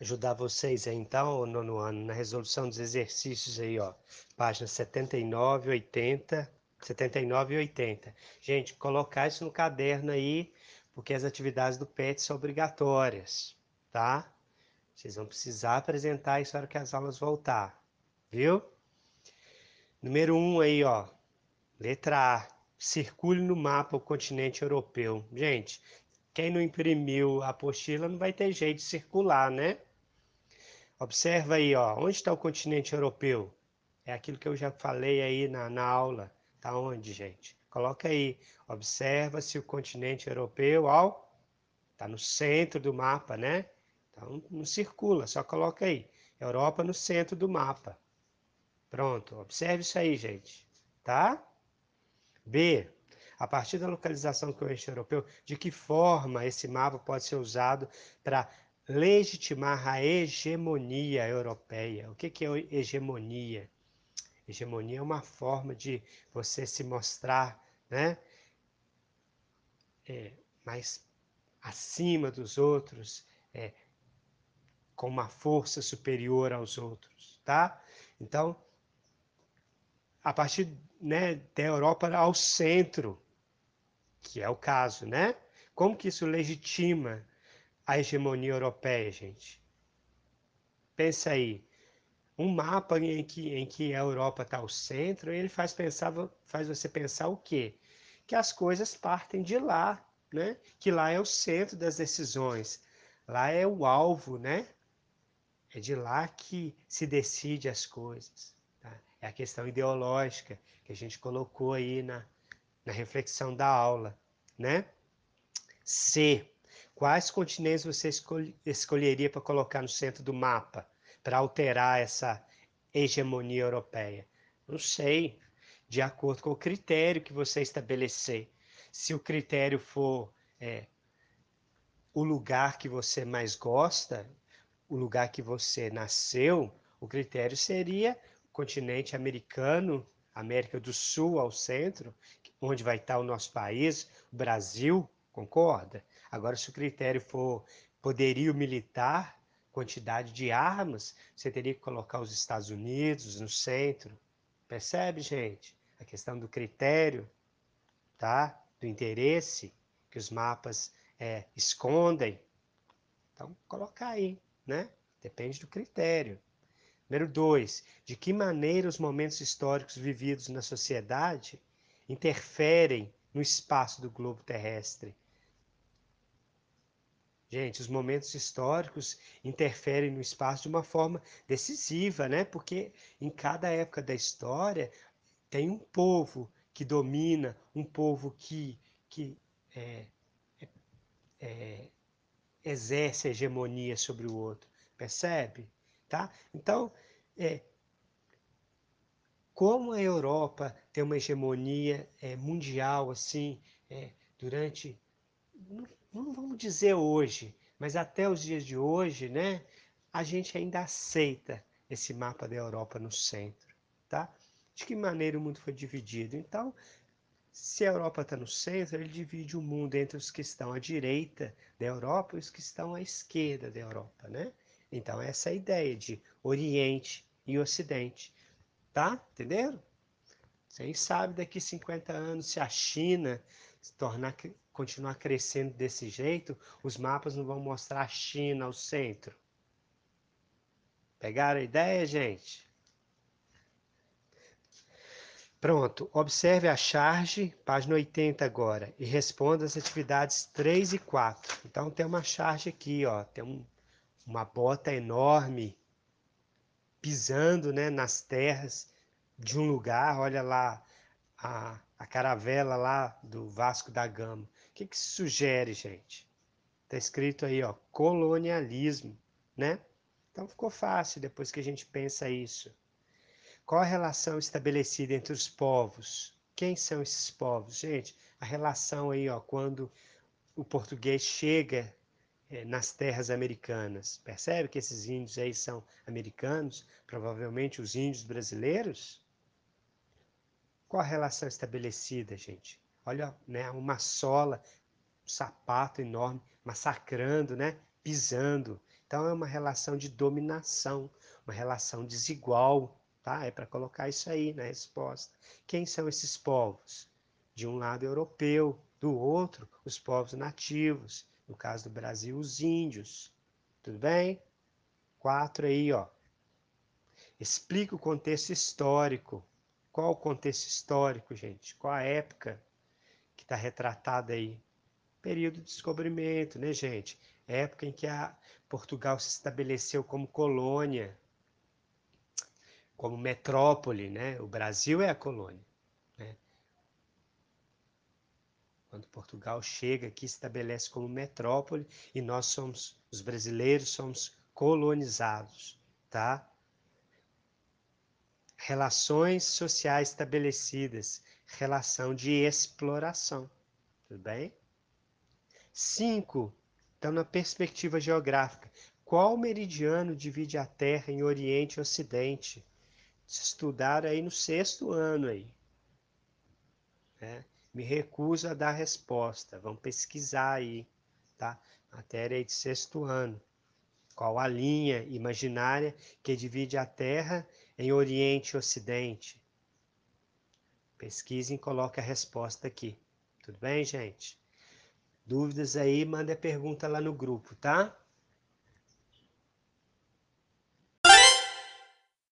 ajudar vocês aí então, nono ano, na resolução dos exercícios aí, ó, páginas 79, 80, 79 e 80. Gente, colocar isso no caderno aí, porque as atividades do PET são obrigatórias, tá? Vocês vão precisar apresentar isso na hora que as aulas voltar, viu? Número 1 um aí, ó, letra A, circule no mapa o continente europeu. Gente, quem não imprimiu a apostila não vai ter jeito de circular, né? Observa aí, ó, onde está o continente europeu? É aquilo que eu já falei aí na, na aula. Tá onde, gente? Coloca aí. Observa se o continente europeu, ó, tá no centro do mapa, né? Então não circula, só coloca aí. Europa no centro do mapa. Pronto, observe isso aí, gente. Tá? B. A partir da localização do continente europeu, de que forma esse mapa pode ser usado para legitimar a hegemonia europeia. O que, é hegemonia? Hegemonia é uma forma de você se mostrar né, é, mais acima dos outros, é, com uma força superior aos outros, tá? Então, a partir né, da Europa ao centro, que é o caso, né? Como que isso legitima a hegemonia europeia, gente? Pensa aí. Um mapa em que, em que a Europa está ao centro, ele faz, pensar, faz você pensar o quê? Que as coisas partem de lá, né? Que lá é o centro das decisões, lá é o alvo, né? É de lá que se decide as coisas. Tá? É a questão ideológica que a gente colocou aí na, na reflexão da aula, né? C. Quais continentes você escolh escolheria para colocar no centro do mapa, para alterar essa hegemonia europeia? Não sei, de acordo com o critério que você estabelecer. Se o critério for é, o lugar que você mais gosta, o lugar que você nasceu, o critério seria o continente americano, América do Sul ao centro, onde vai estar o nosso país, o Brasil, concorda? Agora, se o critério for poderio militar, quantidade de armas, você teria que colocar os Estados Unidos no centro. Percebe, gente? A questão do critério, tá? Do interesse que os mapas é, escondem. Então, colocar aí, né? Depende do critério. Número dois, de que maneira os momentos históricos vividos na sociedade interferem no espaço do globo terrestre Gente, os momentos históricos interferem no espaço de uma forma decisiva, né? Porque em cada época da história tem um povo que domina, um povo que, que é, é, é, exerce a hegemonia sobre o outro, percebe? Tá? Então, é, como a Europa tem uma hegemonia é, mundial assim é, durante não vamos dizer hoje, mas até os dias de hoje, né, a gente ainda aceita esse mapa da Europa no centro, tá? De que maneira o mundo foi dividido? Então, se a Europa está no centro, ele divide o mundo entre os que estão à direita da Europa e os que estão à esquerda da Europa, né? Então, essa é a ideia de Oriente e Ocidente, tá? Entenderam? Vocês sabem daqui 50 anos se a China se tornar continuar crescendo desse jeito, os mapas não vão mostrar a China ao centro. Pegaram a ideia, gente? Pronto, observe a charge, página 80 agora, e responda as atividades 3 e 4. Então tem uma charge aqui, ó, tem um, uma bota enorme pisando né, nas terras de um lugar, olha lá a, a caravela lá do Vasco da Gama que, que sugere, gente? Está escrito aí, ó, colonialismo, né? Então ficou fácil depois que a gente pensa isso. Qual a relação estabelecida entre os povos? Quem são esses povos? Gente, a relação aí, ó, quando o português chega é, nas terras americanas. Percebe que esses índios aí são americanos? Provavelmente os índios brasileiros? Qual a relação estabelecida, gente? Olha, né, uma sola, um sapato enorme, massacrando, né, pisando. Então é uma relação de dominação, uma relação desigual, tá? É para colocar isso aí na resposta. Quem são esses povos? De um lado europeu, do outro os povos nativos, no caso do Brasil os índios. Tudo bem? Quatro aí, ó. Explica o contexto histórico. Qual o contexto histórico, gente? Qual a época está retratada aí? Período de descobrimento, né, gente? Época em que a Portugal se estabeleceu como colônia, como metrópole, né? O Brasil é a colônia. Né? Quando Portugal chega aqui, se estabelece como metrópole e nós somos, os brasileiros, somos colonizados, tá? Relações sociais estabelecidas, relação de exploração, tudo bem? Cinco, então na perspectiva geográfica, qual meridiano divide a Terra em Oriente e Ocidente? Estudar aí no sexto ano aí. Né? Me recuso a dar resposta, vamos pesquisar aí, tá? Matéria aí de sexto ano. Qual a linha imaginária que divide a Terra em Oriente e Ocidente? Pesquisem e coloque a resposta aqui. Tudo bem, gente? Dúvidas aí, manda a pergunta lá no grupo, tá?